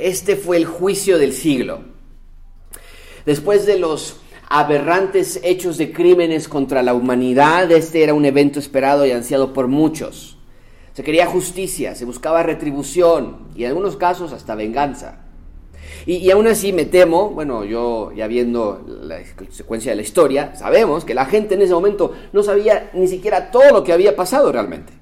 este fue el juicio del siglo. Después de los aberrantes hechos de crímenes contra la humanidad, este era un evento esperado y ansiado por muchos. Se quería justicia, se buscaba retribución y en algunos casos hasta venganza. Y, aún así me temo, bueno, yo ya viendo la secuencia de la historia, sabemos que la gente en ese momento no sabía ni siquiera todo lo que había pasado realmente.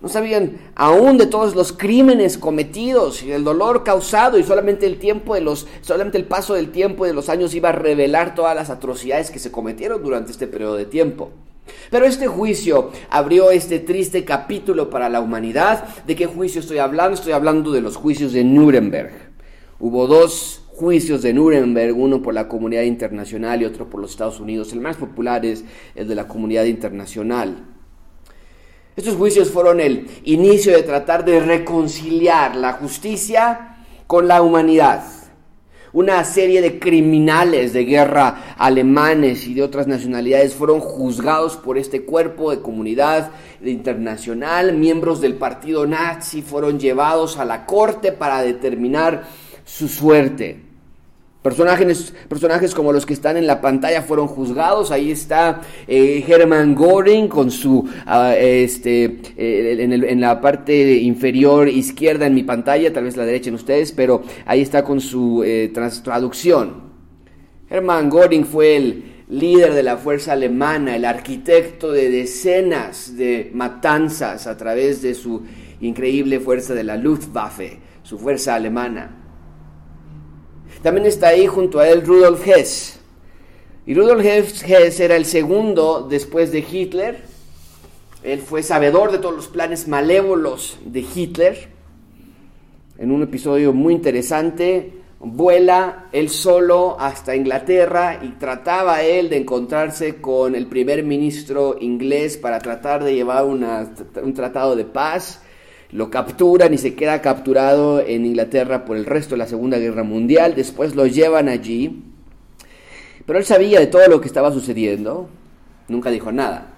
No sabían aún de todos los crímenes cometidos y el dolor causado y solamente el tiempo de los, solamente el paso del tiempo y de los años iba a revelar todas las atrocidades que se cometieron durante este periodo de tiempo. Pero este juicio abrió este triste capítulo para la humanidad. ¿De qué juicio estoy hablando? Estoy hablando de los juicios de Nuremberg. Hubo dos juicios de Nuremberg, uno por la comunidad internacional y otro por los Estados Unidos. El más popular es el de la comunidad internacional. Estos juicios fueron el inicio de tratar de reconciliar la justicia con la humanidad. Una serie de criminales de guerra alemanes y de otras nacionalidades fueron juzgados por este cuerpo de comunidad internacional. Miembros del partido nazi fueron llevados a la corte para determinar su suerte. Personajes, personajes como los que están en la pantalla fueron juzgados. Ahí está eh, Hermann Göring con su, ah, este, eh, en, la parte inferior izquierda en mi pantalla, tal vez la derecha en ustedes, pero ahí está con su eh, traducción. Hermann Göring fue el líder de la fuerza alemana, el arquitecto de decenas de matanzas a través de su increíble fuerza de la Luftwaffe, su fuerza alemana. También está ahí junto a él Rudolf Hess. Y Rudolf Hess era el segundo después de Hitler. Él fue sabedor de todos los planes malévolos de Hitler. En un episodio muy interesante, vuela él solo hasta Inglaterra y trataba él de encontrarse con el primer ministro inglés para tratar de llevar un tratado de paz lo capturan y se queda capturado en Inglaterra por el resto de la Segunda Guerra Mundial, después lo llevan allí, pero él sabía de todo lo que estaba sucediendo, nunca dijo nada.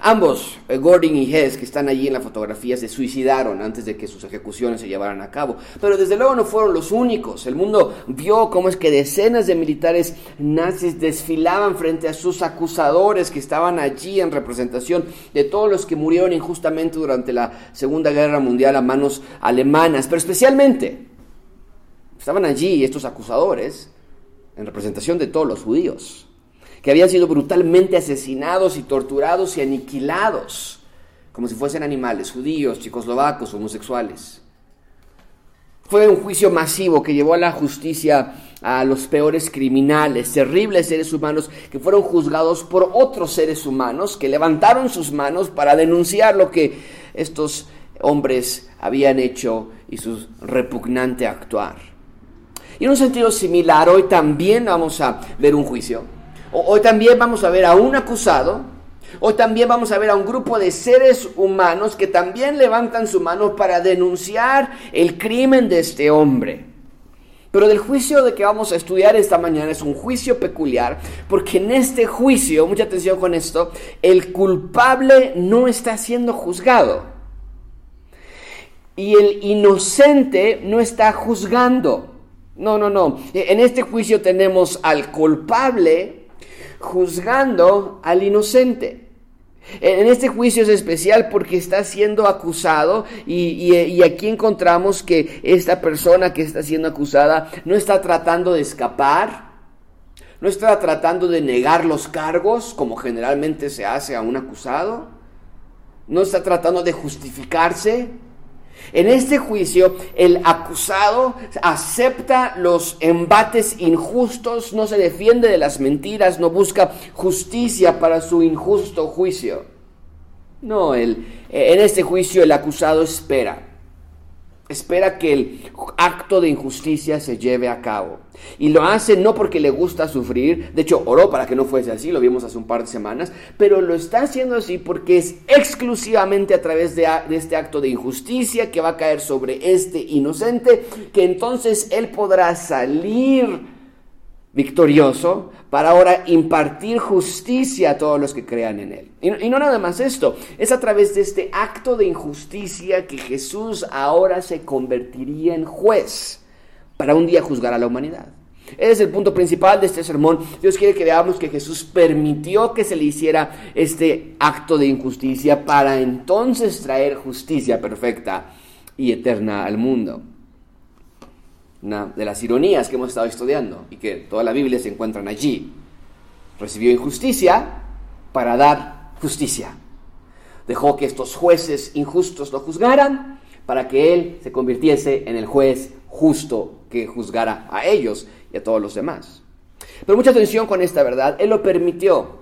Ambos, eh, Gordon y Hess, que están allí en la fotografía, se suicidaron antes de que sus ejecuciones se llevaran a cabo. Pero desde luego no fueron los únicos. El mundo vio cómo es que decenas de militares nazis desfilaban frente a sus acusadores que estaban allí en representación de todos los que murieron injustamente durante la Segunda Guerra Mundial a manos alemanas. Pero especialmente estaban allí estos acusadores en representación de todos los judíos que habían sido brutalmente asesinados y torturados y aniquilados, como si fuesen animales, judíos, chicoslovacos, homosexuales. Fue un juicio masivo que llevó a la justicia a los peores criminales, terribles seres humanos que fueron juzgados por otros seres humanos que levantaron sus manos para denunciar lo que estos hombres habían hecho y su repugnante actuar. Y en un sentido similar, hoy también vamos a ver un juicio Hoy también vamos a ver a un acusado. Hoy también vamos a ver a un grupo de seres humanos que también levantan su mano para denunciar el crimen de este hombre. Pero del juicio de que vamos a estudiar esta mañana es un juicio peculiar, porque en este juicio, mucha atención con esto, el culpable no está siendo juzgado. Y el inocente no está juzgando. No, no, no. En este juicio tenemos al culpable juzgando al inocente. En este juicio es especial porque está siendo acusado y, aquí encontramos que esta persona que está siendo acusada no está tratando de escapar, no está tratando de negar los cargos como generalmente se hace a un acusado, no está tratando de justificarse, en este juicio, el acusado acepta los embates injustos, no se defiende de las mentiras, no busca justicia para su injusto juicio. No, en este juicio el acusado espera espera que el acto de injusticia se lleve a cabo. Y lo hace no porque le gusta sufrir, de hecho oró para que no fuese así, lo vimos hace un par de semanas, pero lo está haciendo así porque es exclusivamente a través de, de este acto de injusticia que va a caer sobre este inocente, que entonces él podrá salir victorioso para ahora impartir justicia a todos los que crean en Él. Y, no nada más esto, es a través de este acto de injusticia que Jesús ahora se convertiría en juez para un día juzgar a la humanidad. Ese es el punto principal de este sermón. Dios quiere que veamos que Jesús permitió que se le hiciera este acto de injusticia para entonces traer justicia perfecta y eterna al mundo. Una de las ironías que hemos estado estudiando y que toda la Biblia se encuentran allí. Recibió injusticia para dar justicia. Dejó que estos jueces injustos lo juzgaran para que él se convirtiese en el juez justo que juzgara a ellos y a todos los demás. Pero mucha atención con esta verdad, Él lo permitió.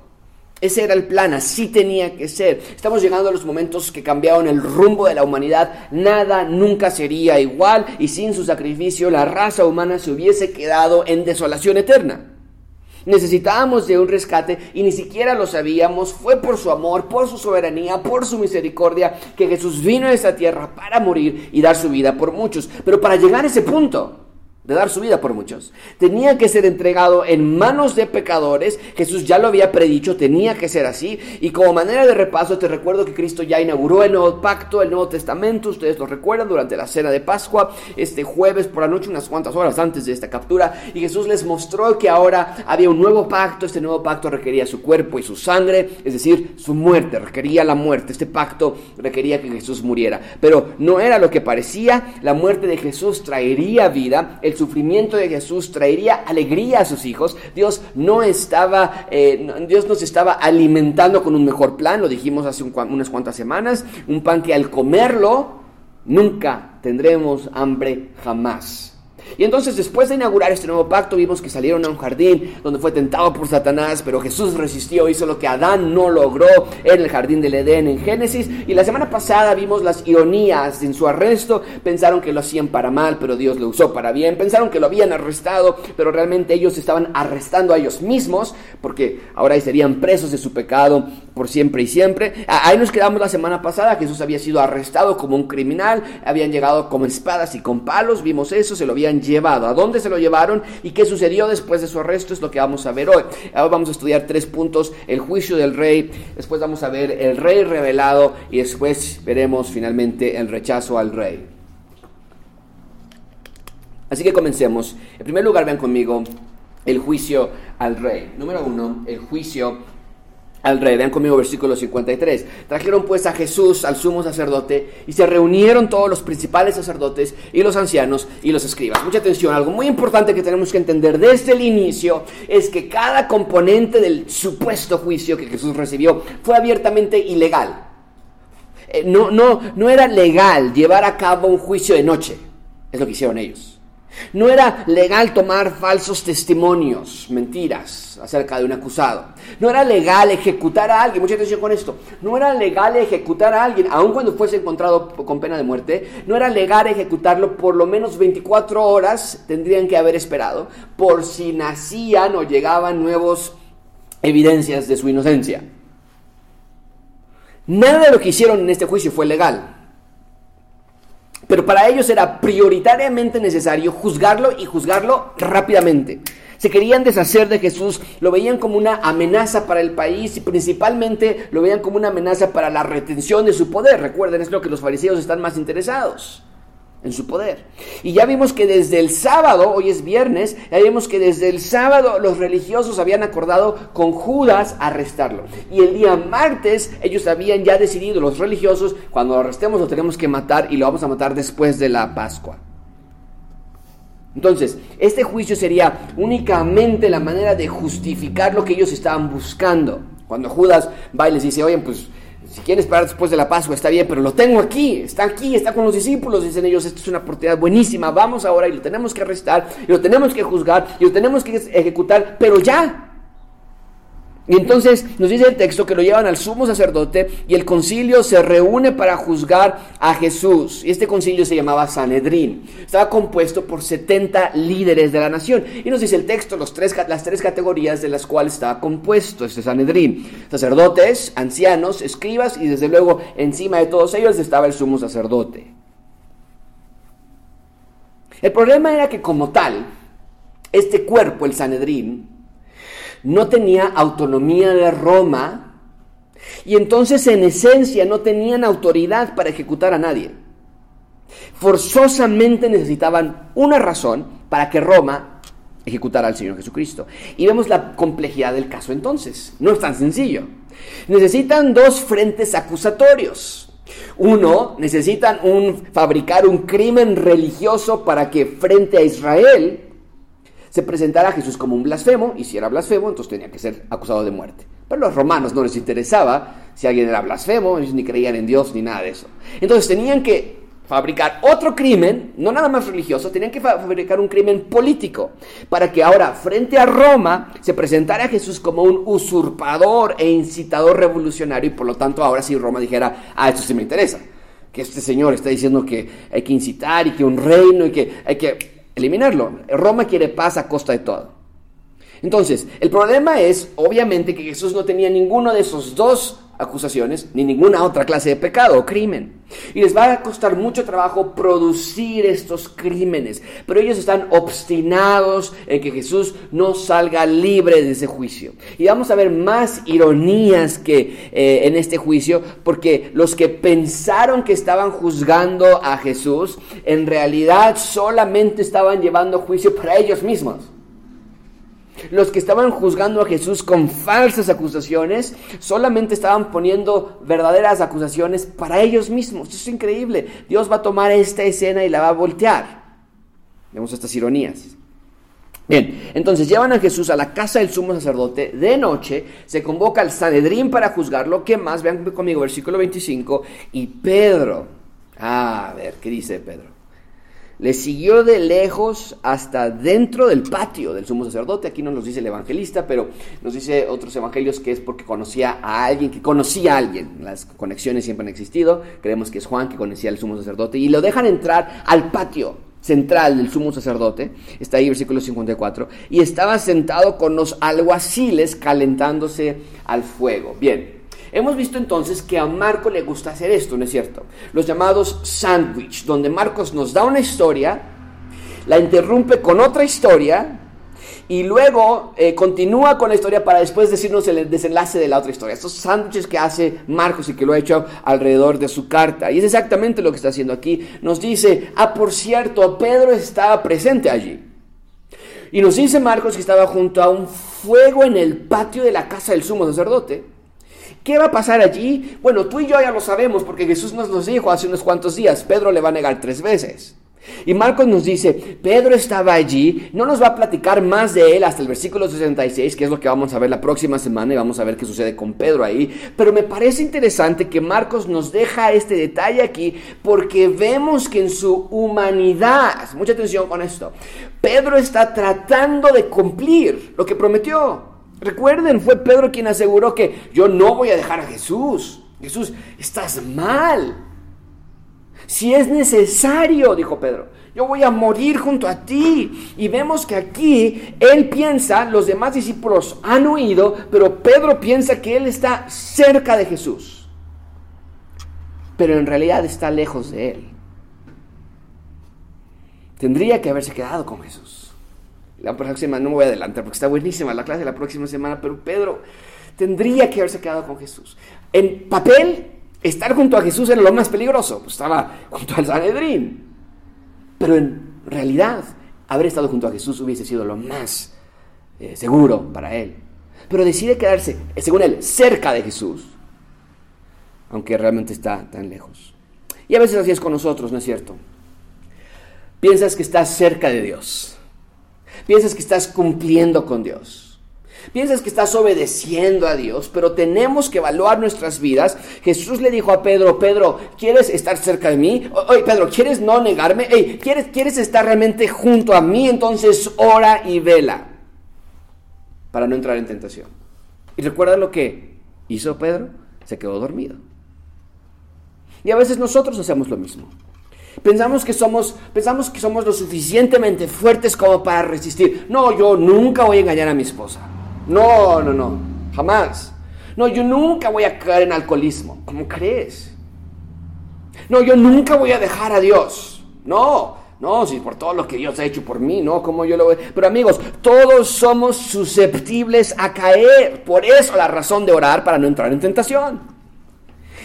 Ese era el plan, así tenía que ser. Estamos llegando a los momentos que cambiaron el rumbo de la humanidad. Nada nunca sería igual y sin su sacrificio la raza humana se hubiese quedado en desolación eterna. Necesitábamos de un rescate y ni siquiera lo sabíamos. Fue por su amor, por su soberanía, por su misericordia que Jesús vino a esta tierra para morir y dar su vida por muchos. Pero para llegar a ese punto, de dar su vida por muchos. Tenía que ser entregado en manos de pecadores. Jesús ya lo había predicho, tenía que ser así. Y como manera de repaso, te recuerdo que Cristo ya inauguró el nuevo pacto, el Nuevo Testamento. Ustedes lo recuerdan durante la cena de Pascua, este jueves por la noche, unas cuantas horas antes de esta captura. Y Jesús les mostró que ahora había un nuevo pacto. Este nuevo pacto requería su cuerpo y su sangre, es decir, su muerte, requería la muerte. Este pacto requería que Jesús muriera. Pero no era lo que parecía. La muerte de Jesús traería vida. Sufrimiento de Jesús traería alegría a sus hijos. Dios no estaba, eh, Dios nos estaba alimentando con un mejor plan, lo dijimos hace unas cuantas semanas, un pan que al comerlo nunca tendremos hambre jamás. Y entonces después de inaugurar este nuevo pacto vimos que salieron a un jardín donde fue tentado por Satanás, pero Jesús resistió, hizo lo que Adán no logró en el jardín del Edén en Génesis. Y la semana pasada vimos las ironías en su arresto. Pensaron que lo hacían para mal, pero Dios lo usó para bien. Pensaron que lo habían arrestado, pero realmente ellos estaban arrestando a ellos mismos, porque ahora serían presos de su pecado por siempre y siempre. Ahí nos quedamos la semana pasada, Jesús había sido arrestado como un criminal, habían llegado con espadas y con palos, vimos eso, se lo habían llevado. ¿A dónde se lo llevaron y qué sucedió después de su arresto? Es lo que vamos a ver hoy. Ahora vamos a estudiar tres puntos, el juicio del rey, después vamos a ver el rey revelado y después veremos finalmente el rechazo al rey. Así que comencemos. En primer lugar, vean conmigo el juicio al rey. Número uno, el juicio al rey. Vean conmigo versículo 53. Trajeron pues a Jesús al sumo sacerdote y se reunieron todos los principales sacerdotes y los ancianos y los escribas. Mucha atención, algo muy importante que tenemos que entender desde el inicio es que cada componente del supuesto juicio que Jesús recibió fue abiertamente ilegal. Eh, no, no, no era legal llevar a cabo un juicio de noche. Es lo que hicieron ellos. No era legal tomar falsos testimonios, mentiras acerca de un acusado. No era legal ejecutar a alguien, mucha atención con esto. No era legal ejecutar a alguien, aun cuando fuese encontrado con pena de muerte. No era legal ejecutarlo por lo menos 24 horas, tendrían que haber esperado, por si nacían o llegaban nuevas evidencias de su inocencia. Nada de lo que hicieron en este juicio fue legal. Pero para ellos era prioritariamente necesario juzgarlo y juzgarlo rápidamente. Se querían deshacer de Jesús, lo veían como una amenaza para el país y principalmente lo veían como una amenaza para la retención de su poder. Recuerden, es lo que los fariseos están más interesados en su poder. Y ya vimos que desde el sábado, hoy es viernes, ya vimos que desde el sábado los religiosos habían acordado con Judas arrestarlo. Y el día martes ellos habían ya decidido, los religiosos, cuando lo arrestemos lo tenemos que matar y lo vamos a matar después de la Pascua. Entonces, este juicio sería únicamente la manera de justificar lo que ellos estaban buscando. Cuando Judas va y les dice, oye, pues si quieres esperar después de la Pascua, está bien, pero lo tengo aquí, está aquí, está con los discípulos, dicen ellos, esto es una oportunidad buenísima, vamos ahora y lo tenemos que arrestar, y lo tenemos que juzgar, y lo tenemos que ejecutar, pero ya, y entonces nos dice el texto que lo llevan al sumo sacerdote y el concilio se reúne para juzgar a Jesús. Y este concilio se llamaba Sanedrín. Estaba compuesto por 70 líderes de la nación. Y nos dice el texto los tres, las tres categorías de las cuales estaba compuesto este Sanedrín. Sacerdotes, ancianos, escribas y desde luego encima de todos ellos estaba el sumo sacerdote. El problema era que como tal, Este cuerpo, el Sanedrín, no tenía autonomía de Roma y entonces en esencia no tenían autoridad para ejecutar a nadie. Forzosamente necesitaban una razón para que Roma ejecutara al Señor Jesucristo. Y vemos la complejidad del caso entonces. No es tan sencillo. Necesitan dos frentes acusatorios. Uno, necesitan un, fabricar un crimen religioso para que frente a Israel se presentara a Jesús como un blasfemo, y si era blasfemo, entonces tenía que ser acusado de muerte. Pero a los romanos no les interesaba si alguien era blasfemo, ni creían en Dios ni nada de eso. Entonces tenían que fabricar otro crimen, no nada más religioso, tenían que fabricar un crimen político, para que ahora frente a Roma se presentara a Jesús como un usurpador e incitador revolucionario, y por lo tanto ahora sí Roma dijera, ah, esto sí me interesa, que este señor está diciendo que hay que incitar y que un reino y que hay que eliminarlo. Roma quiere paz a costa de todo. Entonces, el problema es, obviamente, que Jesús no tenía ninguno de esos dos acusaciones, ni ninguna otra clase de pecado o crimen. Y les va a costar mucho trabajo producir estos crímenes, pero ellos están obstinados en que Jesús no salga libre de ese juicio. Y vamos a ver más ironías que eh, en este juicio, porque los que pensaron que estaban juzgando a Jesús, en realidad solamente estaban llevando juicio para ellos mismos. Los que estaban juzgando a Jesús con falsas acusaciones solamente estaban poniendo verdaderas acusaciones para ellos mismos. Esto es increíble. Dios va a tomar esta escena y la va a voltear. Vemos estas ironías. Bien, entonces llevan a Jesús a la casa del sumo sacerdote de noche, se convoca al Sanedrín para juzgarlo. ¿Qué más? Vean conmigo, versículo 25. Y Pedro, ah, a ver, ¿qué dice Pedro? Le siguió de lejos hasta dentro del patio del sumo sacerdote. Aquí no nos dice el evangelista, pero nos dice otros evangelios que es porque conocía a alguien, que conocía a alguien. Las conexiones siempre han existido. Creemos que es Juan que conocía al sumo sacerdote. Y lo dejan entrar al patio central del sumo sacerdote. Está ahí versículo 54. Y estaba sentado con los alguaciles calentándose al fuego. Bien, Hemos visto entonces que a Marco le gusta hacer esto, ¿no es cierto? Los llamados sandwich, donde Marcos nos da una historia, la interrumpe con otra historia y luego eh, continúa con la historia para después decirnos el desenlace de la otra historia. Estos sándwiches que hace Marcos y que lo ha hecho alrededor de su carta. Y es exactamente lo que está haciendo aquí. Nos dice, ah, por cierto, Pedro estaba presente allí. Y nos dice Marcos que estaba junto a un fuego en el patio de la casa del sumo sacerdote. ¿Qué va a pasar allí? Bueno, tú y yo ya lo sabemos porque Jesús nos lo dijo hace unos cuantos días. Pedro le va a negar tres veces. Y Marcos nos dice, Pedro estaba allí, no nos va a platicar más de él hasta el versículo 66, que es lo que vamos a ver la próxima semana y vamos a ver qué sucede con Pedro ahí. Pero me parece interesante que Marcos nos deja este detalle aquí porque vemos que en su humanidad, mucha atención con esto, Pedro está tratando de cumplir lo que prometió. Recuerden, fue Pedro quien aseguró que yo no voy a dejar a Jesús. Jesús, estás mal. Si es necesario, dijo Pedro, yo voy a morir junto a ti. Y vemos que aquí él piensa, los demás discípulos han huido, pero Pedro piensa que él está cerca de Jesús. Pero en realidad está lejos de él. Tendría que haberse quedado con Jesús. La próxima semana no me voy a adelantar porque está buenísima la clase de la próxima semana, pero Pedro tendría que haberse quedado con Jesús. En papel, estar junto a Jesús era lo más peligroso, pues estaba junto al Sanedrín. Pero en realidad, haber estado junto a Jesús hubiese sido lo más eh, seguro para él. Pero decide quedarse, según él, cerca de Jesús, aunque realmente está tan lejos. Y a veces así es con nosotros, ¿no es cierto? Piensas que estás cerca de Dios Piensas que estás cumpliendo con Dios. Piensas que estás obedeciendo a Dios, pero tenemos que evaluar nuestras vidas. Jesús le dijo a Pedro, Pedro, ¿quieres estar cerca de mí? Oye, Pedro, ¿quieres no negarme? ¿quieres, ¿quieres estar realmente junto a mí? Entonces ora y vela para no entrar en tentación. Y recuerda lo que hizo Pedro, se quedó dormido. Y a veces nosotros hacemos lo mismo. Pensamos que somos, pensamos que somos lo suficientemente fuertes como para resistir. No, yo nunca voy a engañar a mi esposa. No, no, no, jamás. No, yo nunca voy a caer en alcoholismo. ¿Cómo crees? No, yo nunca voy a dejar a Dios. No, No, si por todo lo que Dios ha hecho por mí, no, como yo lo veo. Pero amigos, todos somos susceptibles a caer. Por eso la razón de orar para no entrar en tentación.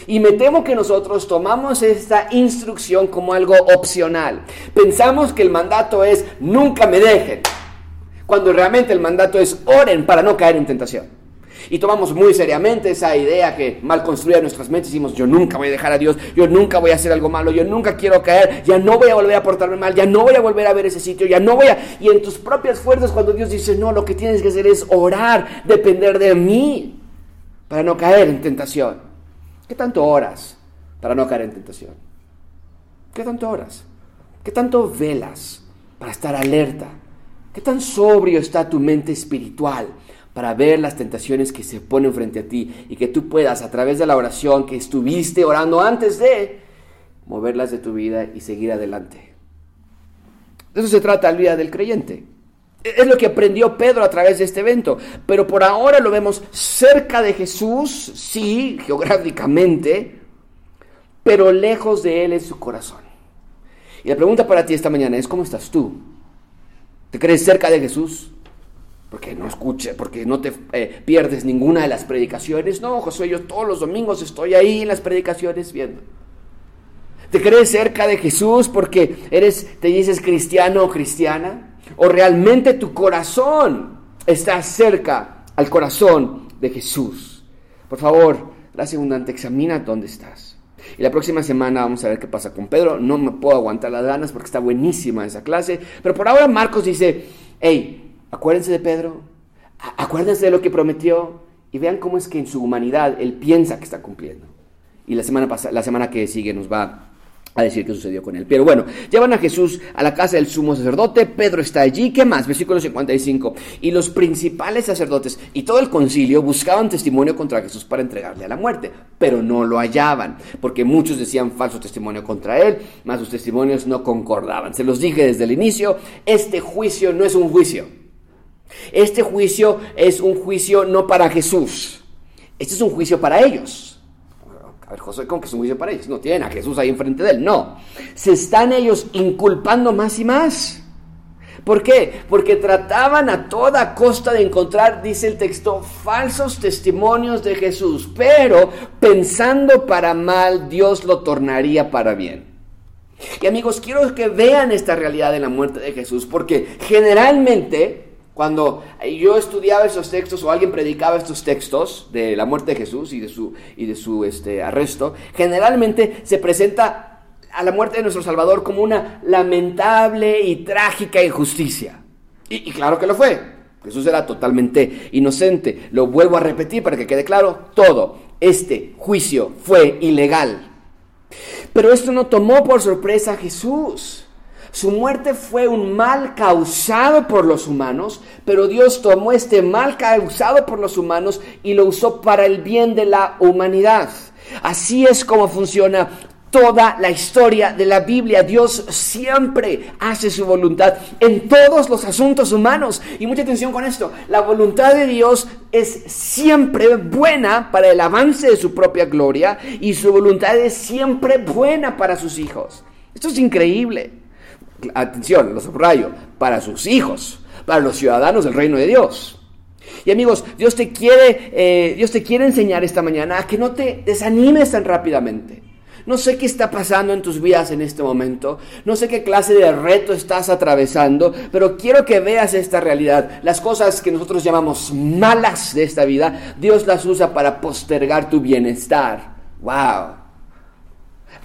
Y me temo que nosotros tomamos esta instrucción como algo opcional. Pensamos que el mandato es nunca me dejen, cuando realmente el mandato es oren para no caer en tentación. Y tomamos muy seriamente esa idea que mal construida nuestras mentes. Decimos, yo nunca voy a dejar a Dios, yo nunca voy a hacer algo malo, yo nunca quiero caer, ya no voy a volver a portarme mal, ya no voy a volver a ver ese sitio, ya no voy a... Y en tus propias fuerzas cuando Dios dice, no, lo que tienes que hacer es orar, depender de mí, para no caer en tentación. ¿Qué tanto oras para no caer en tentación? ¿Qué tanto oras? ¿Qué tanto velas para estar alerta? ¿Qué tan sobrio está tu mente espiritual para ver las tentaciones que se ponen frente a ti y que tú puedas a través de la oración que estuviste orando antes de moverlas de tu vida y seguir adelante. De eso se trata la vida del creyente. Es lo que aprendió Pedro a través de este evento. Pero por ahora lo vemos cerca de Jesús, sí, geográficamente, pero lejos de Él en su corazón. Y la pregunta para ti esta mañana es, ¿cómo estás tú? ¿Te crees cerca de Jesús? porque no escuche, porque no te eh, pierdes ninguna de las predicaciones. No, Josué, yo todos los domingos estoy ahí en las predicaciones viendo. ¿Te crees cerca de Jesús porque eres, te dices cristiano o cristiana? ¿O realmente tu corazón está cerca al corazón de Jesús? Por favor, gracias abundante, examina dónde estás. Y la próxima semana vamos a ver qué pasa con Pedro. No me puedo aguantar las ganas porque está buenísima esa clase. Pero por ahora Marcos dice, hey, Acuérdense de Pedro, acuérdense de lo que prometió y vean cómo es que en su humanidad él piensa que está cumpliendo. Y la semana, la semana que sigue nos va a decir qué sucedió con él. Pero bueno, llevan a Jesús a la casa del sumo sacerdote, Pedro está allí, ¿qué más? Versículo 55. Y los principales sacerdotes y todo el concilio buscaban testimonio contra Jesús para entregarle a la muerte, pero no lo hallaban, porque muchos decían falso testimonio contra él, más sus testimonios no concordaban. Se los dije desde el inicio, este juicio no es un juicio. Este juicio es un juicio no para Jesús. Este es un juicio para ellos. A ver, José, ¿cómo que es un para ellos? No tienen a Jesús ahí enfrente de él. No. Se están ellos inculpando más y más. ¿Por qué? Porque trataban a toda costa de encontrar, dice el texto, falsos testimonios de Jesús. Pero pensando para mal, Dios lo tornaría para bien. Y amigos, quiero que vean esta realidad de la muerte de Jesús, porque generalmente cuando yo estudiaba esos textos o alguien predicaba estos textos de la muerte de Jesús y de su, y de su este, arresto, generalmente se presenta a la muerte de nuestro Salvador como una lamentable y trágica injusticia. Y, y claro que lo fue. Jesús era totalmente inocente. Lo vuelvo a repetir para que quede claro todo. Este juicio fue ilegal. Pero esto no tomó por sorpresa a Jesús. Su muerte fue un mal causado por los humanos, pero Dios tomó este mal causado por los humanos y lo usó para el bien de la humanidad. Así es como funciona toda la historia de la Biblia. Dios siempre hace su voluntad en todos los asuntos humanos. Y mucha atención con esto. La voluntad de Dios es siempre buena para el avance de su propia gloria y su voluntad es siempre buena para sus hijos. Esto es increíble atención, lo subrayo, para sus hijos, para los ciudadanos del reino de Dios. Y amigos, Dios te quiere, eh, Dios te quiere enseñar esta mañana a que no te desanimes tan rápidamente. No sé qué está pasando en tus vidas en este momento, no sé qué clase de reto estás atravesando, pero quiero que veas esta realidad. Las cosas que nosotros llamamos malas de esta vida, Dios las usa para postergar tu bienestar. ¡Wow!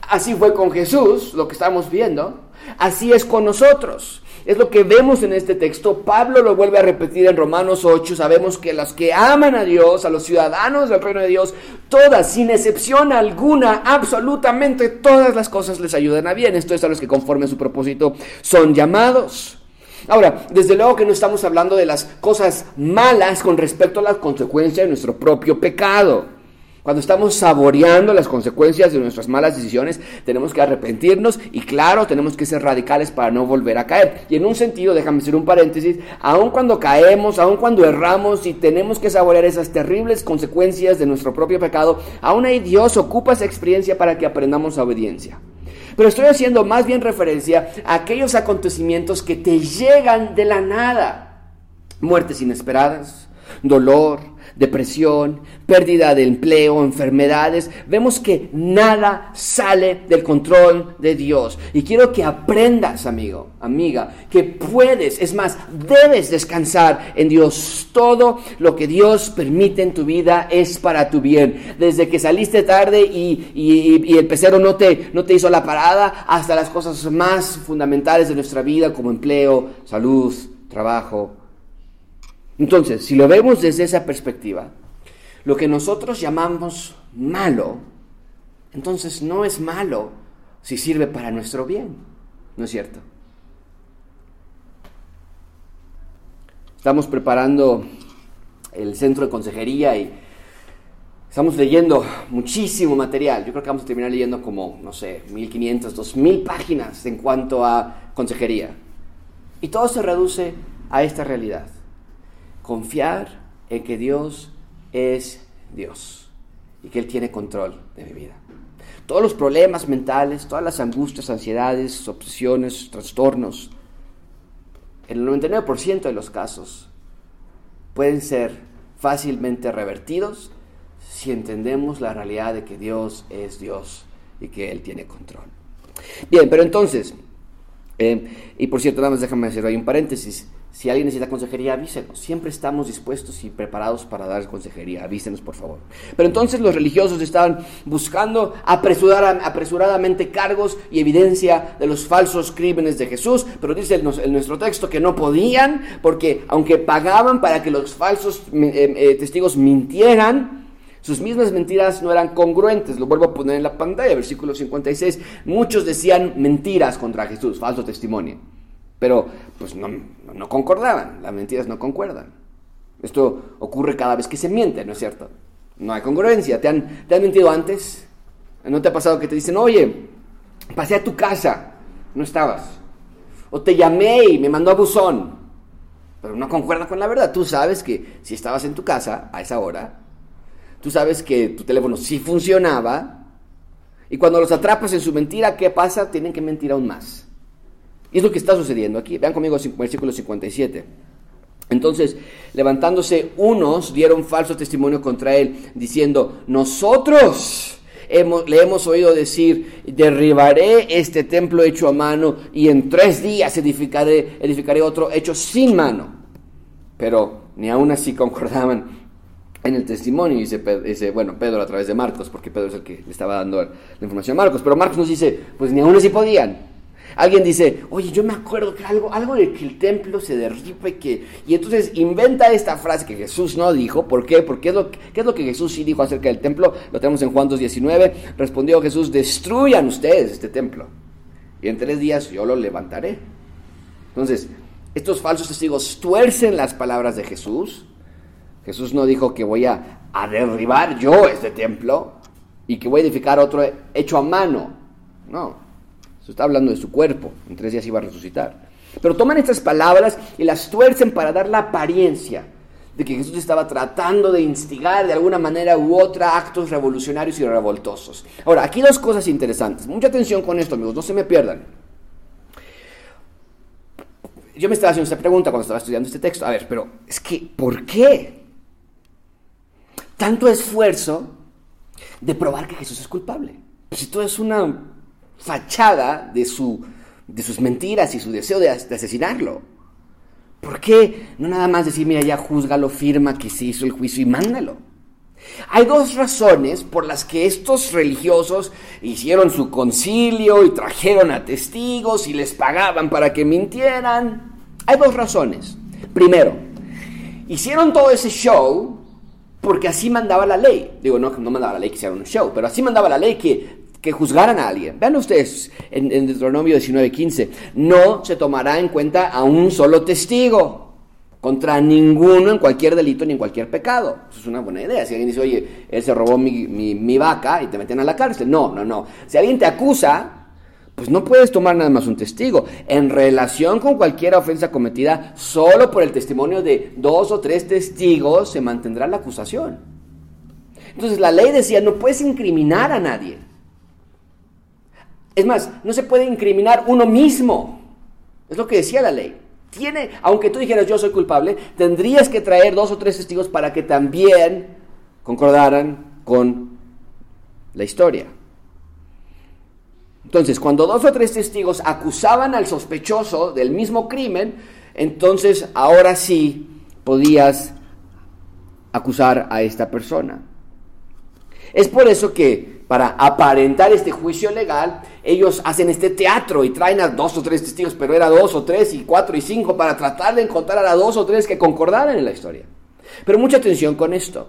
Así fue con Jesús, lo que estamos viendo. Así es con nosotros. Es lo que vemos en este texto. Pablo lo vuelve a repetir en Romanos 8. Sabemos que los que aman a Dios, a los ciudadanos del reino de Dios, todas, sin excepción alguna, absolutamente todas las cosas les ayudan a bien. Esto es a los que conforme a su propósito son llamados. Ahora, desde luego que no estamos hablando de las cosas malas con respecto a las consecuencias de nuestro propio pecado. Cuando estamos saboreando las consecuencias de nuestras malas decisiones, tenemos que arrepentirnos y claro, tenemos que ser radicales para no volver a caer. Y en un sentido, déjame hacer un paréntesis, aun cuando caemos, aun cuando erramos y tenemos que saborear esas terribles consecuencias de nuestro propio pecado, aún ahí Dios ocupa esa experiencia para que aprendamos obediencia. Pero estoy haciendo más bien referencia a aquellos acontecimientos que te llegan de la nada. Muertes inesperadas, dolor, depresión, pérdida de empleo, enfermedades. Vemos que nada sale del control de Dios. Y quiero que aprendas, amigo, amiga, que puedes, es más, debes descansar en Dios. Todo lo que Dios permite en tu vida es para tu bien. Desde que saliste tarde y, el pecero no te, no te hizo la parada, hasta las cosas más fundamentales de nuestra vida como empleo, salud, trabajo, entonces, si lo vemos desde esa perspectiva, lo que nosotros llamamos malo, entonces no es malo si sirve para nuestro bien, ¿no es cierto? Estamos preparando el centro de consejería y estamos leyendo muchísimo material. Yo creo que vamos a terminar leyendo como, no sé, 1500, 2000 páginas en cuanto a consejería. Y todo se reduce a esta realidad confiar en que Dios es Dios y que Él tiene control de mi vida. Todos los problemas mentales, todas las angustias, ansiedades, obsesiones, trastornos, en el 99% de los casos pueden ser fácilmente revertidos si entendemos la realidad de que Dios es Dios y que Él tiene control. Bien, pero entonces, eh, y por cierto, nada más déjame hacer ahí un paréntesis. Si alguien necesita consejería, avísenos. Siempre estamos dispuestos y preparados para dar consejería. Avísenos, por favor. Pero entonces los religiosos estaban buscando apresuradamente cargos y evidencia de los falsos crímenes de Jesús. Pero dice nuestro texto que no podían, porque aunque pagaban para que los falsos eh, eh, testigos mintieran, sus mismas mentiras no eran congruentes. Lo vuelvo a poner en la pantalla, versículo 56. Muchos decían mentiras contra Jesús, falso testimonio. Pero pues no, no concordaban, las mentiras no concuerdan. Esto ocurre cada vez que se miente, ¿no es cierto? No hay congruencia. ¿Te han, ¿Te han mentido antes? ¿No te ha pasado que te dicen, oye, pasé a tu casa, no estabas? O te llamé y me mandó a buzón, pero no concuerda con la verdad. Tú sabes que si estabas en tu casa a esa hora, tú sabes que tu teléfono sí funcionaba, y cuando los atrapas en su mentira, ¿qué pasa? Tienen que mentir aún más. Y es lo que está sucediendo aquí. Vean conmigo versículo 57. Entonces, levantándose unos, dieron falso testimonio contra él, diciendo, nosotros le hemos oído decir, derribaré este templo hecho a mano y en tres días edificaré, edificaré otro hecho sin mano. Pero ni aún así concordaban en el testimonio, dice, dice, bueno, Pedro a través de Marcos, porque Pedro es el que le estaba dando la información a Marcos, pero Marcos nos dice, pues ni aún así podían. Alguien dice, oye, yo me acuerdo que algo, algo de que el templo se derriba y que... Y entonces inventa esta frase que Jesús no dijo. ¿Por qué? Porque es lo, ¿qué es lo que Jesús sí dijo acerca del templo? Lo tenemos en Juan 2.19. Respondió Jesús, destruyan ustedes este templo. Y en tres días yo lo levantaré. Entonces, estos falsos testigos tuercen las palabras de Jesús. Jesús no dijo que voy a, a derribar yo este templo y que voy a edificar otro hecho a mano. No, se está hablando de su cuerpo. En tres días iba a resucitar. Pero toman estas palabras y las tuercen para dar la apariencia de que Jesús estaba tratando de instigar de alguna manera u otra actos revolucionarios y revoltosos. Ahora, aquí dos cosas interesantes. Mucha atención con esto, amigos, no se me pierdan. Yo me estaba haciendo esta pregunta cuando estaba estudiando este texto. A ver, pero es que, ¿por qué? Tanto esfuerzo de probar que Jesús es culpable. Si todo es una fachada de, su, de sus mentiras y su deseo de, asesinarlo. ¿Por qué no nada más decir, mira, ya juzgalo, firma que se hizo el juicio y mándalo? Hay dos razones por las que estos religiosos hicieron su concilio y trajeron a testigos y les pagaban para que mintieran. Hay dos razones. Primero, hicieron todo ese show porque así mandaba la ley. Digo, no, no mandaba la ley que hicieran un show, pero así mandaba la ley que que juzgaran a alguien. Vean ustedes en, en Deuteronomio 19:15, no se tomará en cuenta a un solo testigo contra ninguno en cualquier delito ni en cualquier pecado. Eso es una buena idea. Si alguien dice, oye, él se robó mi, mi, vaca y te meten a la cárcel. No, no, no. Si alguien te acusa, pues no puedes tomar nada más un testigo. En relación con cualquier ofensa cometida, solo por el testimonio de dos o tres testigos se mantendrá la acusación. Entonces la ley decía, no puedes incriminar a nadie Es más, no se puede incriminar uno mismo. Es lo que decía la ley. Tiene, aunque tú dijeras yo soy culpable, tendrías que traer dos o tres testigos para que también concordaran con la historia. Entonces, cuando dos o tres testigos acusaban al sospechoso del mismo crimen, entonces ahora sí podías acusar a esta persona. Es por eso que para aparentar este juicio legal, ellos hacen este teatro y traen a dos o tres testigos, pero era dos o tres y cuatro y cinco para tratar de encontrar a dos o tres que concordaran en la historia. Pero mucha atención con esto,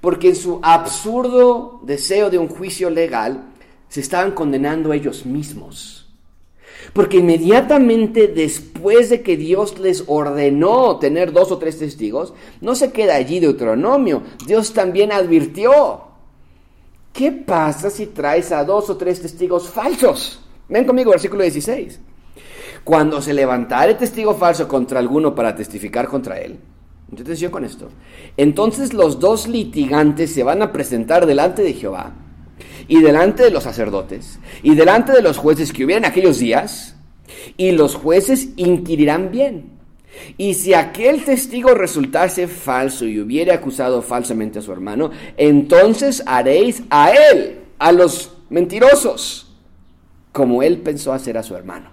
porque en su absurdo deseo de un juicio legal, se estaban condenando ellos mismos. Porque inmediatamente después de que Dios les ordenó tener dos o tres testigos, no se queda allí Deuteronomio. Dios también advirtió. ¿Qué pasa si traes a dos o tres testigos falsos? Ven conmigo, versículo 16. Cuando se levantare testigo falso contra alguno para testificar contra él, mucha atención con esto, entonces los dos litigantes se van a presentar delante de Jehová y delante de los sacerdotes, y delante de los jueces que hubieran aquellos días, y los jueces inquirirán bien. Y si aquel testigo resultase falso y hubiere acusado falsamente a su hermano, entonces haréis a él, a los mentirosos, como él pensó hacer a su hermano.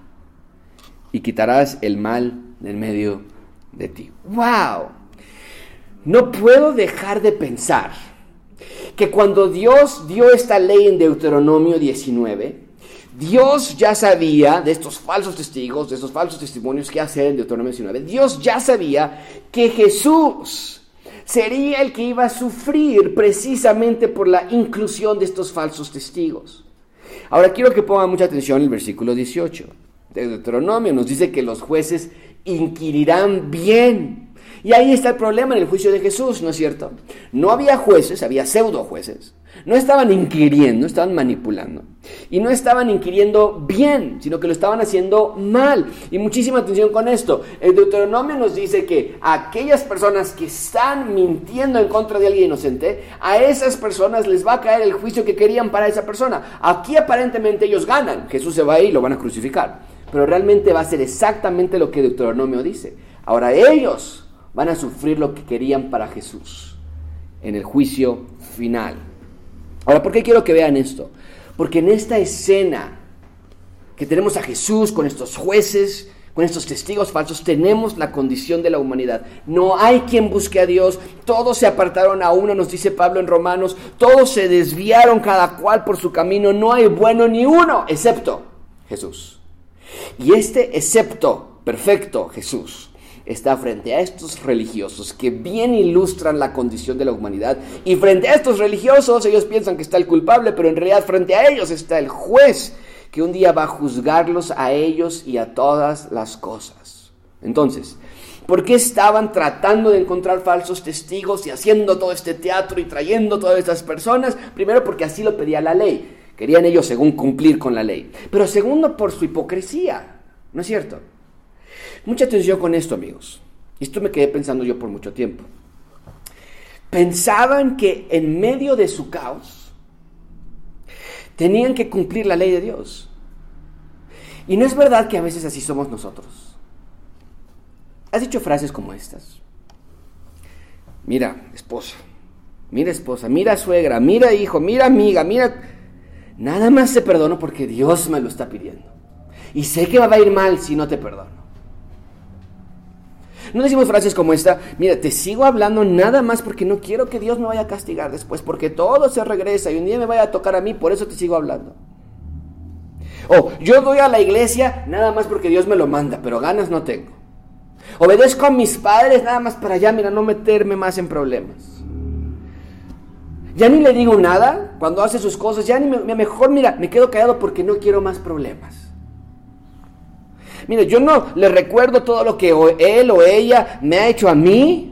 Y quitarás el mal en medio de ti. ¡Wow! No puedo dejar de pensar que cuando Dios dio esta ley en Deuteronomio 19, Dios ya sabía de estos falsos testigos, de estos falsos testimonios que hacer en Deuteronomio 19. Dios ya sabía que Jesús sería el que iba a sufrir precisamente por la inclusión de estos falsos testigos. Ahora quiero que pongan mucha atención el versículo 18 de Deuteronomio. Nos dice que los jueces inquirirán bien y ahí está el problema en el juicio de Jesús, ¿no es cierto? No había jueces, había pseudo jueces. No estaban inquiriendo, estaban manipulando. Y no estaban inquiriendo bien, sino que lo estaban haciendo mal. Y muchísima atención con esto. El Deuteronomio nos dice que aquellas personas que están mintiendo en contra de alguien inocente, a esas personas les va a caer el juicio que querían para esa persona. Aquí aparentemente ellos ganan. Jesús se va y lo van a crucificar. Pero realmente va a ser exactamente lo que Deuteronomio dice. Ahora ellos van a sufrir lo que querían para Jesús en el juicio final. Ahora, ¿por qué quiero que vean esto? Porque en esta escena que tenemos a Jesús con estos jueces, con estos testigos falsos, tenemos la condición de la humanidad. No hay quien busque a Dios, todos se apartaron a uno, nos dice Pablo en Romanos, todos se desviaron cada cual por su camino, no hay bueno ni uno, excepto Jesús. Y este excepto perfecto, Jesús, está frente a estos religiosos que bien ilustran la condición de la humanidad. Y frente a estos religiosos ellos piensan que está el culpable, pero en realidad frente a ellos está el juez que un día va a juzgarlos a ellos y a todas las cosas. Entonces, ¿por qué estaban tratando de encontrar falsos testigos y haciendo todo este teatro y trayendo todas estas personas? Primero porque así lo pedía la ley. Querían ellos según cumplir con la ley. Pero segundo por su hipocresía. ¿No es cierto? Mucha atención con esto, amigos. Esto me quedé pensando yo por mucho tiempo. Pensaban que en medio de su caos tenían que cumplir la ley de Dios. Y no es verdad que a veces así somos nosotros. Has dicho frases como estas. Mira, esposa. Mira, esposa. Mira, suegra. Mira, hijo. Mira, amiga. Mira. Nada más te perdono porque Dios me lo está pidiendo. Y sé que va a ir mal si no te perdono. No decimos frases como esta, mira, te sigo hablando nada más porque no quiero que Dios me vaya a castigar después, porque todo se regresa y un día me vaya a tocar a mí, por eso te sigo hablando. O yo doy a la iglesia nada más porque Dios me lo manda, pero ganas no tengo. Obedezco a mis padres nada más para ya, mira, no meterme más en problemas. Ya ni le digo nada cuando hace sus cosas, ya ni me, mejor, mira, me quedo callado porque no quiero más problemas. Mire, yo no le recuerdo todo lo que él o ella me ha hecho a mí.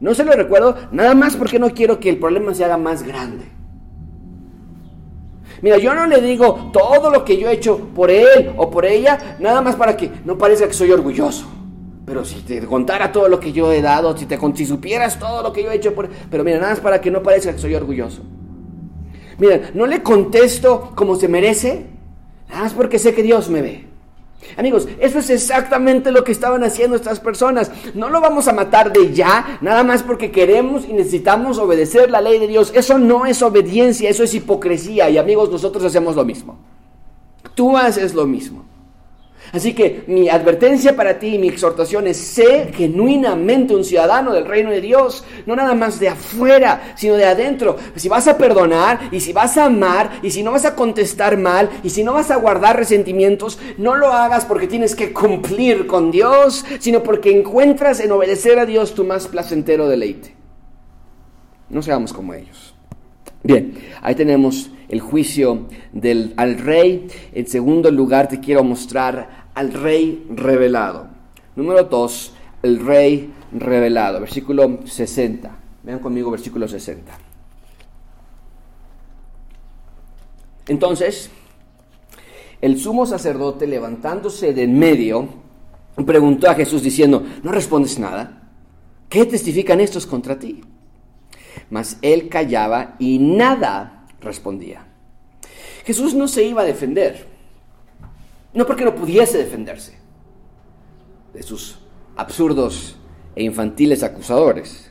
No se lo recuerdo nada más porque no quiero que el problema se haga más grande. Mira, yo no le digo todo lo que yo he hecho por él o por ella, nada más para que no parezca que soy orgulloso. Pero si te contara todo lo que yo he dado, si te si supieras todo lo que yo he hecho por... Pero mira, nada más para que no parezca que soy orgulloso. Mira, no le contesto como se merece, Nada más porque sé que Dios me ve. Amigos, eso es exactamente lo que estaban haciendo estas personas. No lo vamos a matar de ya, nada más porque queremos y necesitamos obedecer la ley de Dios. Eso no es obediencia, eso es hipocresía. Y amigos, nosotros hacemos lo mismo. Tú haces lo mismo. Así que mi advertencia para ti, mi exhortación es, sé genuinamente un ciudadano del reino de Dios, no nada más de afuera, sino de adentro. Si vas a perdonar y si vas a amar y si no vas a contestar mal y si no vas a guardar resentimientos, no lo hagas porque tienes que cumplir con Dios, sino porque encuentras en obedecer a Dios tu más placentero deleite. No seamos como ellos. Bien, ahí tenemos el juicio del, al rey. En segundo lugar, te quiero mostrar al rey revelado. Número dos, el rey revelado. Versículo 60. Vean conmigo versículo 60. Entonces, el sumo sacerdote levantándose de en medio, preguntó a Jesús diciendo, ¿no respondes nada? ¿Qué testifican estos contra ti? Mas él callaba y nada respondía. Jesús no se iba a defender, no porque no pudiese defenderse de sus absurdos e infantiles acusadores,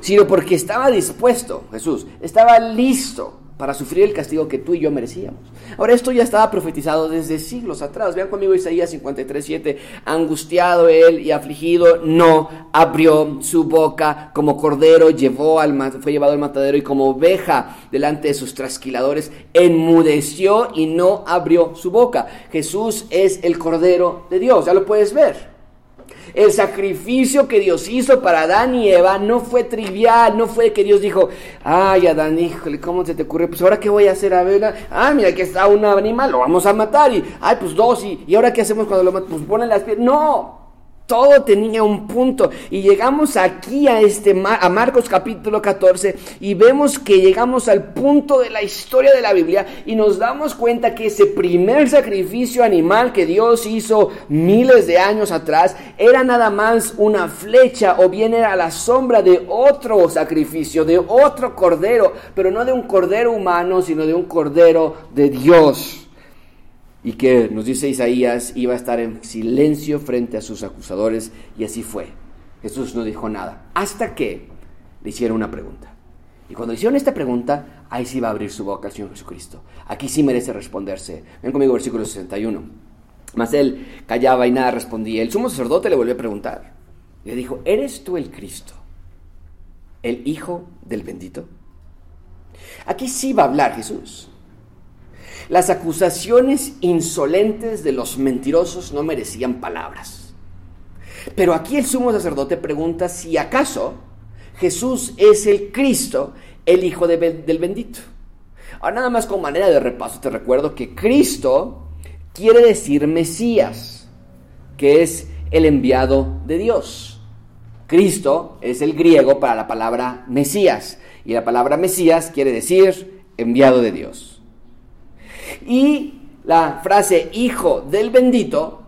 sino porque estaba dispuesto, Jesús, estaba listo para sufrir el castigo que tú y yo merecíamos. Ahora, esto ya estaba profetizado desde siglos atrás. Vean conmigo Isaías 53, 7. Angustiado él y afligido, no abrió su boca. Como cordero llevó al, fue llevado al matadero y como oveja delante de sus trasquiladores, enmudeció y no abrió su boca. Jesús es el cordero de Dios, ya lo puedes ver. El sacrificio que Dios hizo para Adán y Eva no fue trivial, no fue que Dios dijo, ay Adán, híjole, ¿cómo se te ocurre? Pues ahora qué voy a hacer a ver, ah, mira que está un animal, lo vamos a matar y, ay, pues dos y, y ahora qué hacemos cuando lo matamos, pues ponen las piedras. No, todo tenía un punto. Y llegamos aquí a, este, a Marcos capítulo 14 y vemos que llegamos al punto de la historia de la Biblia y nos damos cuenta que ese primer sacrificio animal que Dios hizo miles de años atrás era nada más una flecha o bien era la sombra de otro sacrificio, de otro cordero, pero no de un cordero humano, sino de un cordero de Dios y que nos dice Isaías iba a estar en silencio frente a sus acusadores y así fue. Jesús no dijo nada hasta que le hicieron una pregunta. Y cuando hicieron esta pregunta, ahí sí va a abrir su boca el Señor Jesucristo. Aquí sí merece responderse. Ven conmigo versículo 61. Mas él callaba y nada respondía. El sumo sacerdote le volvió a preguntar. Le dijo, ¿eres tú el Cristo? ¿El Hijo del bendito? Aquí sí va a hablar Jesús. Las acusaciones insolentes de los mentirosos no merecían palabras. Pero aquí el sumo sacerdote pregunta si acaso Jesús es el Cristo, el Hijo del bendito. Ahora nada más con manera de repaso te recuerdo que Cristo quiere decir Mesías, que es el enviado de Dios. Cristo es el griego para la palabra Mesías y la palabra Mesías quiere decir enviado de Dios. Y la frase hijo del bendito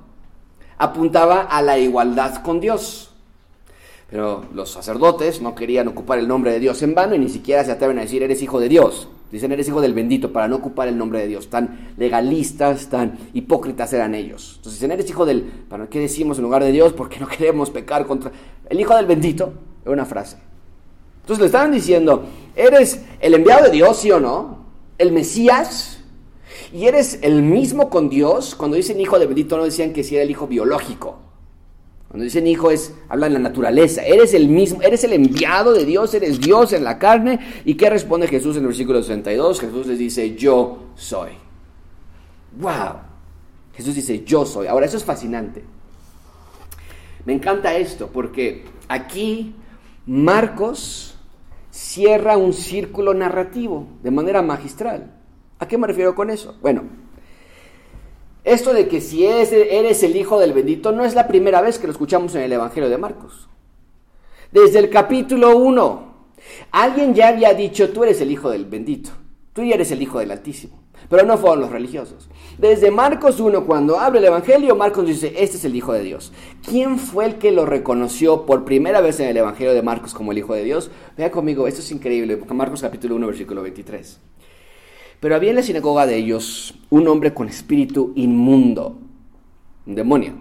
apuntaba a la igualdad con Dios. Pero los sacerdotes no querían ocupar el nombre de Dios en vano y ni siquiera se atreven a decir eres hijo de Dios. Dicen eres hijo del bendito para no ocupar el nombre de Dios. Tan legalistas, tan hipócritas eran ellos. Entonces dicen eres hijo del... ¿Para qué decimos en lugar de Dios? Porque no queremos pecar contra... El hijo del bendito es una frase. Entonces le estaban diciendo, ¿eres el enviado de Dios, sí o no? ¿El Mesías? Y eres el mismo con Dios, cuando dicen hijo de bendito no decían que si era el hijo biológico. Cuando dicen hijo es, hablan la naturaleza. Eres el mismo, eres el enviado de Dios, eres Dios en la carne. ¿Y qué responde Jesús en el versículo 62? Jesús les dice, yo soy. ¡Wow! Jesús dice, yo soy. Ahora, eso es fascinante. Me encanta esto porque aquí Marcos cierra un círculo narrativo de manera magistral. ¿A qué me refiero con eso? Bueno, esto de que si eres el hijo del bendito no es la primera vez que lo escuchamos en el Evangelio de Marcos. Desde el capítulo 1, alguien ya había dicho, tú eres el hijo del bendito, tú ya eres el hijo del Altísimo. Pero no fueron los religiosos. Desde Marcos 1, cuando abre el Evangelio, Marcos dice, este es el Hijo de Dios. ¿Quién fue el que lo reconoció por primera vez en el Evangelio de Marcos como el Hijo de Dios? Vea conmigo, esto es increíble, Marcos capítulo 1, versículo 23. Pero había en la sinagoga de ellos un hombre con espíritu inmundo, un demonio,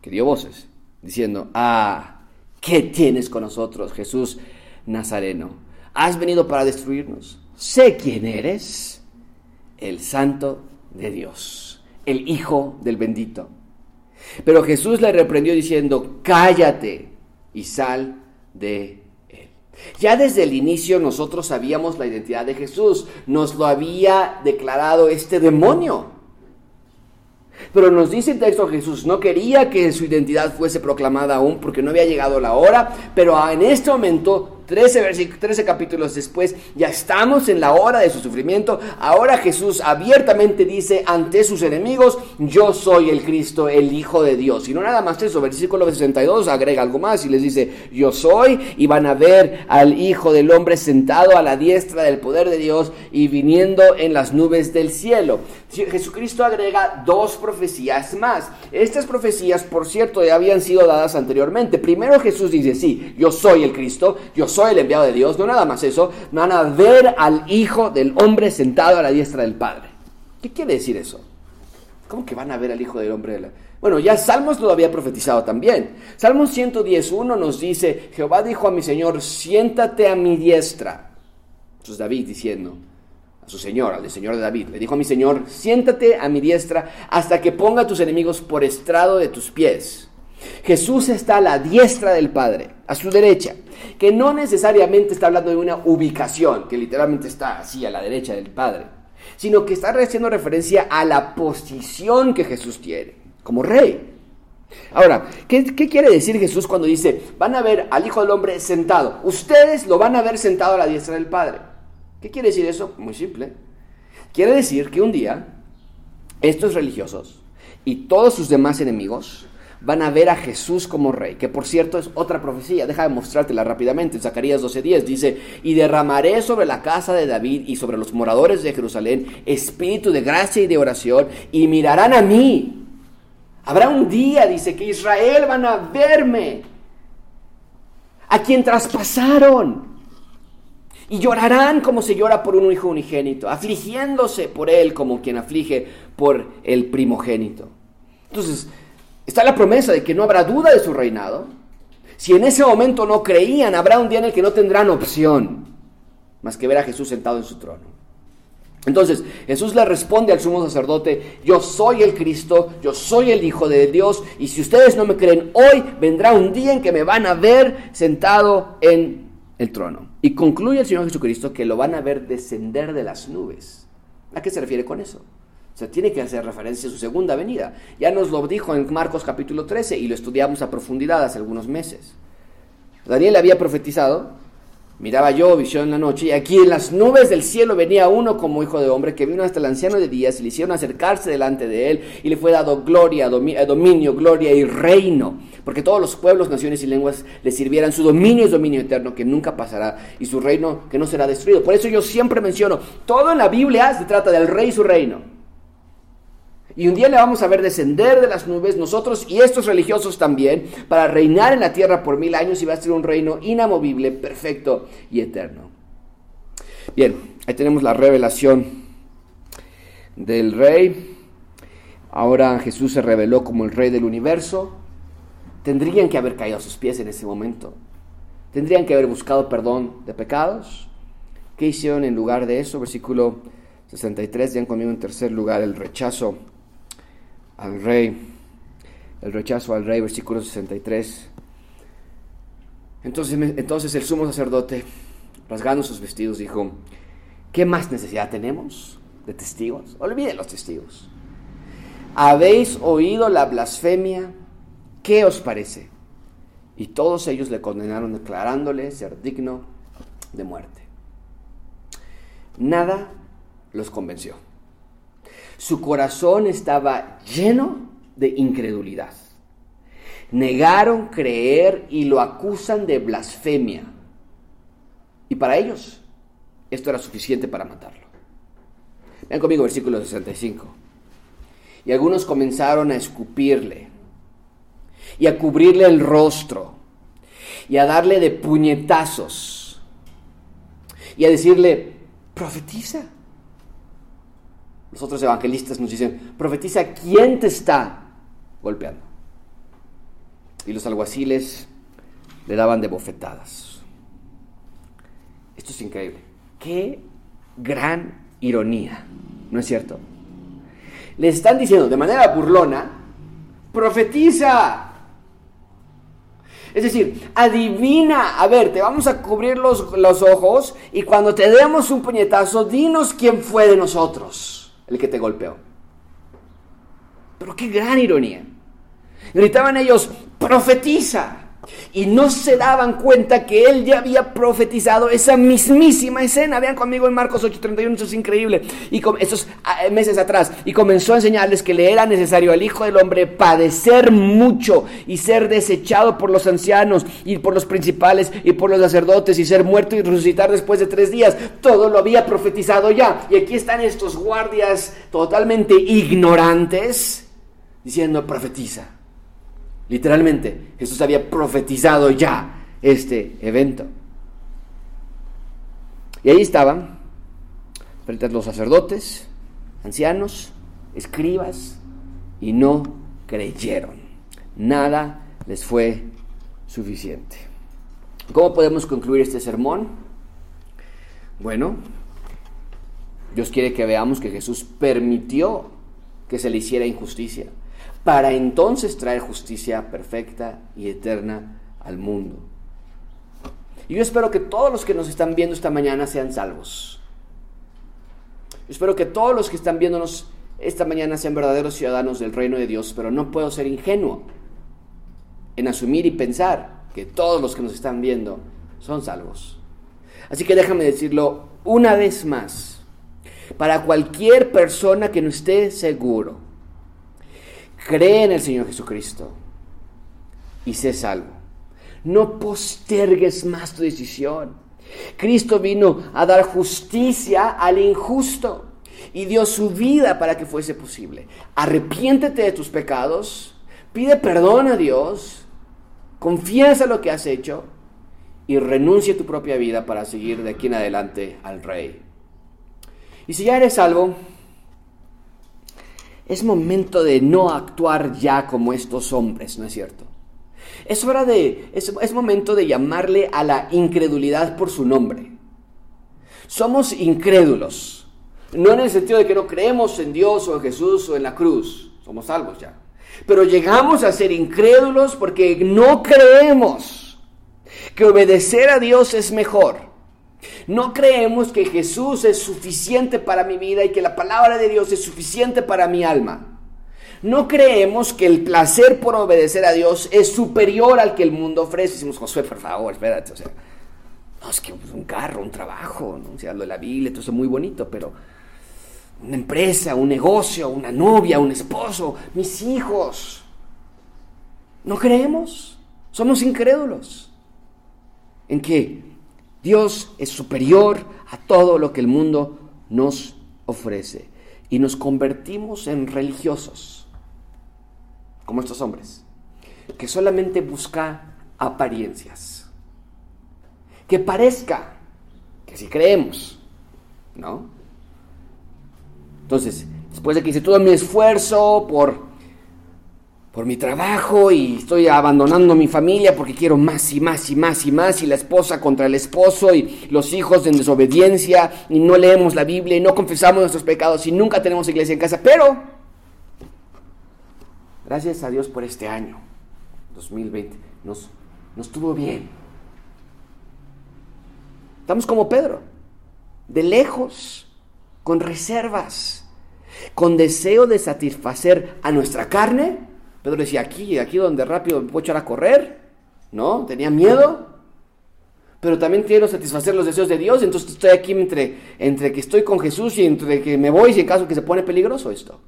que dio voces, diciendo, ah, ¿qué tienes con nosotros, Jesús Nazareno? ¿Has venido para destruirnos? Sé quién eres, el santo de Dios, el Hijo del bendito. Pero Jesús le reprendió diciendo, cállate y sal de. Ya desde el inicio nosotros sabíamos la identidad de Jesús, nos lo había declarado este demonio. Pero nos dice el texto Jesús no quería que su identidad fuese proclamada aún porque no había llegado la hora, pero en este momento 13, 13 capítulos después, ya estamos en la hora de su sufrimiento. Ahora Jesús abiertamente dice ante sus enemigos, yo soy el Cristo, el Hijo de Dios. Y no nada más eso, versículo 62 agrega algo más y les dice, yo soy, y van a ver al Hijo del Hombre sentado a la diestra del poder de Dios y viniendo en las nubes del cielo. Jesucristo agrega dos profecías más. Estas profecías, por cierto, ya habían sido dadas anteriormente. Primero Jesús dice, sí, yo soy el Cristo, yo soy soy el enviado de Dios, no nada más eso, van a ver al Hijo del Hombre sentado a la diestra del Padre. ¿Qué quiere decir eso? ¿Cómo que van a ver al Hijo del Hombre? Bueno, ya Salmos lo había profetizado también. Salmos 110.1 nos dice, Jehová dijo a mi Señor, siéntate a mi diestra. Eso es David diciendo a su Señor, al Señor de David. Le dijo a mi Señor, siéntate a mi diestra hasta que ponga a tus enemigos por estrado de tus pies. Jesús está a la diestra del Padre, a su derecha que no necesariamente está hablando de una ubicación, que literalmente está así a la derecha del Padre, sino que está haciendo referencia a la posición que Jesús tiene como rey. Ahora, ¿qué, quiere decir Jesús cuando dice, van a ver al Hijo del Hombre sentado? Ustedes lo van a ver sentado a la diestra del Padre. ¿Qué quiere decir eso? Muy simple. Quiere decir que un día estos religiosos y todos sus demás enemigos van a ver a Jesús como rey, que por cierto es otra profecía, deja de mostrártela rápidamente, en Zacarías 12:10 dice, y derramaré sobre la casa de David y sobre los moradores de Jerusalén espíritu de gracia y de oración, y mirarán a mí. Habrá un día, dice, que Israel van a verme, a quien traspasaron. Y llorarán como se llora por un hijo unigénito, afligiéndose por él como quien aflige por el primogénito. Entonces, Está la promesa de que no habrá duda de su reinado. Si en ese momento no creían, habrá un día en el que no tendrán opción más que ver a Jesús sentado en su trono. Entonces Jesús le responde al sumo sacerdote, yo soy el Cristo, yo soy el Hijo de Dios, y si ustedes no me creen hoy, vendrá un día en que me van a ver sentado en el trono. Y concluye el Señor Jesucristo que lo van a ver descender de las nubes. ¿A qué se refiere con eso? O sea, tiene que hacer referencia a su segunda venida. Ya nos lo dijo en Marcos capítulo 13 y lo estudiamos a profundidad hace algunos meses. Daniel había profetizado, miraba yo visión en la noche, y aquí en las nubes del cielo venía uno como hijo de hombre que vino hasta el anciano de días y le hicieron acercarse delante de él y le fue dado gloria, eh, dominio, gloria y reino, porque todos los pueblos, naciones y lenguas le sirvieran. Su dominio es dominio eterno que nunca pasará y su reino que no será destruido. Por eso yo siempre menciono, todo en la Biblia se trata del rey y su reino. Y un día le vamos a ver descender de las nubes, nosotros y estos religiosos también, para reinar en la tierra por mil años y va a ser un reino inamovible, perfecto y eterno. Bien, ahí tenemos la revelación del rey. Ahora Jesús se reveló como el rey del universo. Tendrían que haber caído a sus pies en ese momento. Tendrían que haber buscado perdón de pecados. ¿Qué hicieron en lugar de eso? Versículo 63, ya conmigo en tercer lugar el rechazo al rey, el rechazo al rey, versículo 63. Entonces, entonces el sumo sacerdote, rasgando sus vestidos, dijo, ¿qué más necesidad tenemos de testigos? Olviden los testigos. ¿Habéis oído la blasfemia? ¿Qué os parece? Y todos ellos le condenaron declarándole ser digno de muerte. Nada los convenció. Su corazón estaba lleno de incredulidad. Negaron creer y lo acusan de blasfemia. Y para ellos esto era suficiente para matarlo. Vean conmigo versículo 65. Y algunos comenzaron a escupirle y a cubrirle el rostro y a darle de puñetazos y a decirle, profetiza. Los otros evangelistas nos dicen, profetiza quién te está golpeando. Y los alguaciles le daban de bofetadas. Esto es increíble. Qué gran ironía, ¿no es cierto? Le están diciendo de manera burlona, profetiza. Es decir, adivina, a ver, te vamos a cubrir los, los ojos y cuando te demos un puñetazo, dinos quién fue de nosotros el que te golpeó. Pero qué gran ironía. Gritaban ellos, profetiza y no se daban cuenta que él ya había profetizado esa mismísima escena. Vean conmigo en Marcos 8:31, eso es increíble. Y con, esos ah, meses atrás, y comenzó a enseñarles que le era necesario al Hijo del Hombre padecer mucho y ser desechado por los ancianos y por los principales y por los sacerdotes y ser muerto y resucitar después de tres días. Todo lo había profetizado ya. Y aquí están estos guardias totalmente ignorantes diciendo profetiza. Literalmente, Jesús había profetizado ya este evento. Y ahí estaban, frente a los sacerdotes, ancianos, escribas, y no creyeron. Nada les fue suficiente. ¿Cómo podemos concluir este sermón? Bueno, Dios quiere que veamos que Jesús permitió que se le hiciera injusticia para entonces traer justicia perfecta y eterna al mundo. Y yo espero que todos los que nos están viendo esta mañana sean salvos. Yo espero que todos los que están viéndonos esta mañana sean verdaderos ciudadanos del reino de Dios, pero no puedo ser ingenuo en asumir y pensar que todos los que nos están viendo son salvos. Así que déjame decirlo una vez más, para cualquier persona que no esté seguro, Cree en el Señor Jesucristo y sé salvo. No postergues más tu decisión. Cristo vino a dar justicia al injusto y dio su vida para que fuese posible. Arrepiéntete de tus pecados, pide perdón a Dios, confiesa lo que has hecho y renuncia a tu propia vida para seguir de aquí en adelante al Rey. Y si ya eres salvo, es momento de no actuar ya como estos hombres, ¿no es cierto? Es hora de, es, momento de llamarle a la incredulidad por su nombre. Somos incrédulos, no en el sentido de que no creemos en Dios o en Jesús o en la cruz, somos salvos ya. Pero llegamos a ser incrédulos porque no creemos que obedecer a Dios es mejor no creemos que Jesús es suficiente para mi vida y que la palabra de Dios es suficiente para mi alma. No creemos que el placer por obedecer a Dios es superior al que el mundo ofrece. Decimos, Josué, por favor, espérate. O sea, no, es que un carro, un trabajo, ¿no? O de la Biblia, todo eso es muy bonito, pero una empresa, un negocio, una novia, un esposo, mis hijos. ¿No creemos? Somos incrédulos. ¿En qué? Dios es superior a todo lo que el mundo nos ofrece. Y nos convertimos en religiosos, como estos hombres, que solamente busca apariencias. Que parezca que si creemos, ¿no? Entonces, después de que hice todo mi esfuerzo por por mi trabajo y estoy abandonando mi familia porque quiero más y más y más y más y la esposa contra el esposo y los hijos en desobediencia y no leemos la Biblia y no confesamos nuestros pecados y nunca tenemos iglesia en casa. Pero, gracias a Dios por este año, 2020, nos, nos tuvo bien. Estamos como Pedro, de lejos, con reservas, con deseo de satisfacer a nuestra carne Pedro decía, aquí, aquí donde rápido me puedo echar a correr, ¿no? Tenía miedo, pero también quiero satisfacer los deseos de Dios, entonces estoy aquí entre, entre que estoy con Jesús y entre que me voy si en caso que se pone peligroso esto.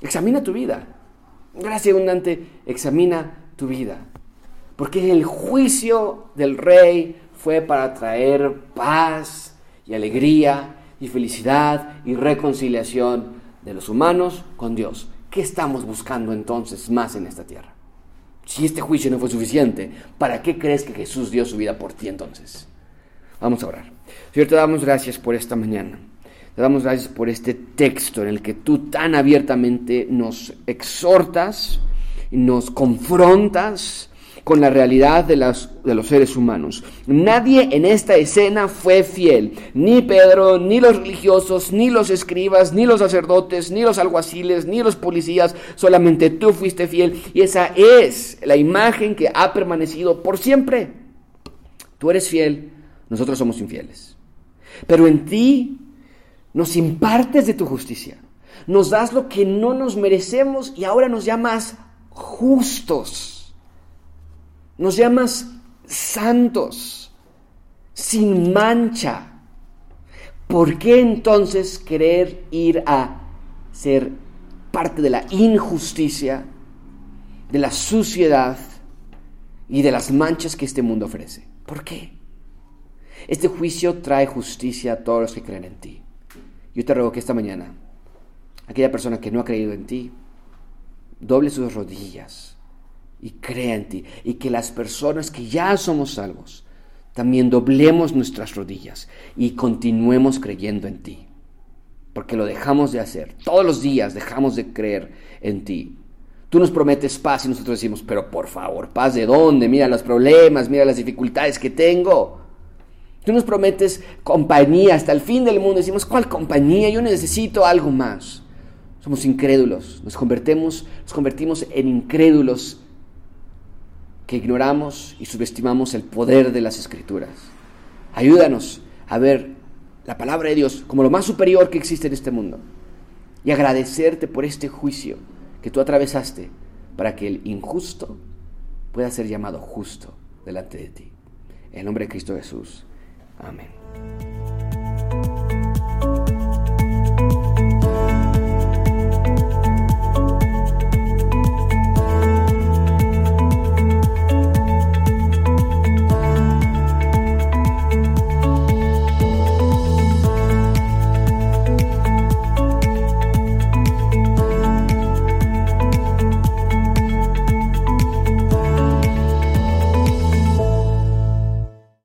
Examina tu vida. Gracias abundante, examina tu vida. Porque el juicio del rey fue para traer paz y alegría y felicidad y reconciliación de los humanos con Dios. ¿Qué estamos buscando entonces más en esta tierra? Si este juicio no fue suficiente, ¿para qué crees que Jesús dio su vida por ti entonces? Vamos a orar. Señor, te damos gracias por esta mañana. Te damos gracias por este texto en el que tú tan abiertamente nos exhortas, nos confrontas con la realidad de, de, los seres humanos. Nadie en esta escena fue fiel, ni Pedro, ni los religiosos, ni los escribas, ni los sacerdotes, ni los alguaciles, ni los policías, solamente tú fuiste fiel y esa es la imagen que ha permanecido por siempre. Tú eres fiel, nosotros somos infieles. Pero en ti nos impartes de tu justicia, nos das lo que no nos merecemos y ahora nos llamas justos. Nos llamas santos, sin mancha. ¿Por qué entonces querer ir a ser parte de la injusticia, de la suciedad y de las manchas que este mundo ofrece? ¿Por qué? Este juicio trae justicia a todos los que creen en ti. Yo te ruego que esta mañana, aquella persona que no ha creído en ti, doble sus rodillas y crea en ti. Y que las personas que ya somos salvos también doblemos nuestras rodillas y continuemos creyendo en ti. Porque lo dejamos de hacer. Todos los días dejamos de creer en ti. Tú nos prometes paz y nosotros decimos, pero por favor, paz de dónde? Mira los problemas, mira las dificultades que tengo. Tú nos prometes compañía hasta el fin del mundo. Decimos, ¿cuál compañía? Yo necesito algo más. Somos incrédulos. Nos convertimos, nos convertimos en incrédulos que ignoramos y subestimamos el poder de las escrituras. Ayúdanos a ver la palabra de Dios como lo más superior que existe en este mundo y agradecerte por este juicio que tú atravesaste para que el injusto pueda ser llamado justo delante de ti. En el nombre de Cristo Jesús. Amén.